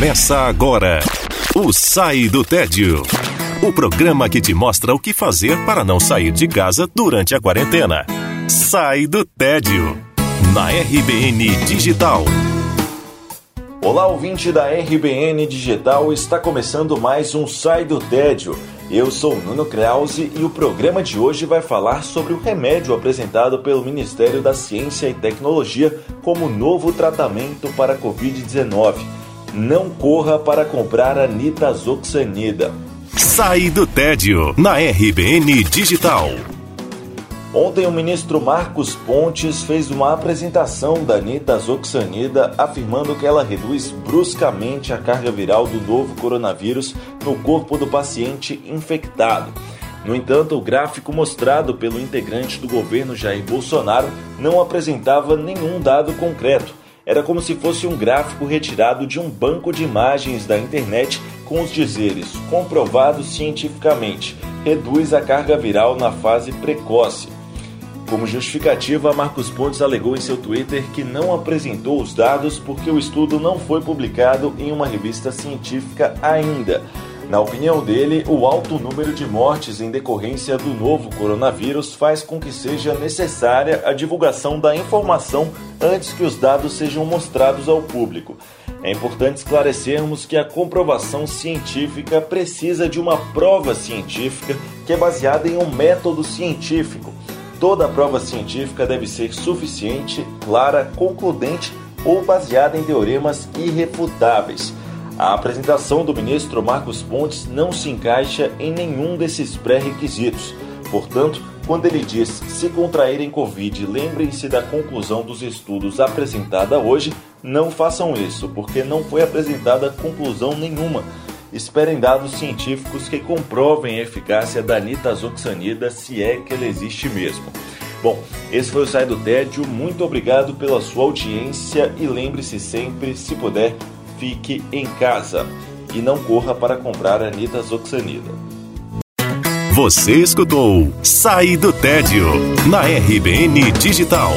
Começa agora o Sai do Tédio. O programa que te mostra o que fazer para não sair de casa durante a quarentena. Sai do Tédio. Na RBN Digital. Olá, ouvinte da RBN Digital, está começando mais um Sai do Tédio. Eu sou Nuno Krause e o programa de hoje vai falar sobre o remédio apresentado pelo Ministério da Ciência e Tecnologia como novo tratamento para a Covid-19. Não corra para comprar a nitazoxanida. Sai do tédio na RBN Digital. Ontem o ministro Marcos Pontes fez uma apresentação da nitazoxanida afirmando que ela reduz bruscamente a carga viral do novo coronavírus no corpo do paciente infectado. No entanto, o gráfico mostrado pelo integrante do governo Jair Bolsonaro não apresentava nenhum dado concreto era como se fosse um gráfico retirado de um banco de imagens da internet com os dizeres comprovado cientificamente, reduz a carga viral na fase precoce. Como justificativa, Marcos Pontes alegou em seu Twitter que não apresentou os dados porque o estudo não foi publicado em uma revista científica ainda. Na opinião dele, o alto número de mortes em decorrência do novo coronavírus faz com que seja necessária a divulgação da informação antes que os dados sejam mostrados ao público. É importante esclarecermos que a comprovação científica precisa de uma prova científica que é baseada em um método científico. Toda prova científica deve ser suficiente, clara, concludente ou baseada em teoremas irrefutáveis. A apresentação do ministro Marcos Pontes não se encaixa em nenhum desses pré-requisitos. Portanto, quando ele diz se contraírem Covid, lembrem-se da conclusão dos estudos apresentada hoje, não façam isso, porque não foi apresentada conclusão nenhuma. Esperem dados científicos que comprovem a eficácia da nitazoxanida, se é que ela existe mesmo. Bom, esse foi o Sai do Tédio. Muito obrigado pela sua audiência e lembre-se sempre, se puder, fique em casa e não corra para comprar a nitazoxanida. Você escutou Sai do Tédio na RBN Digital.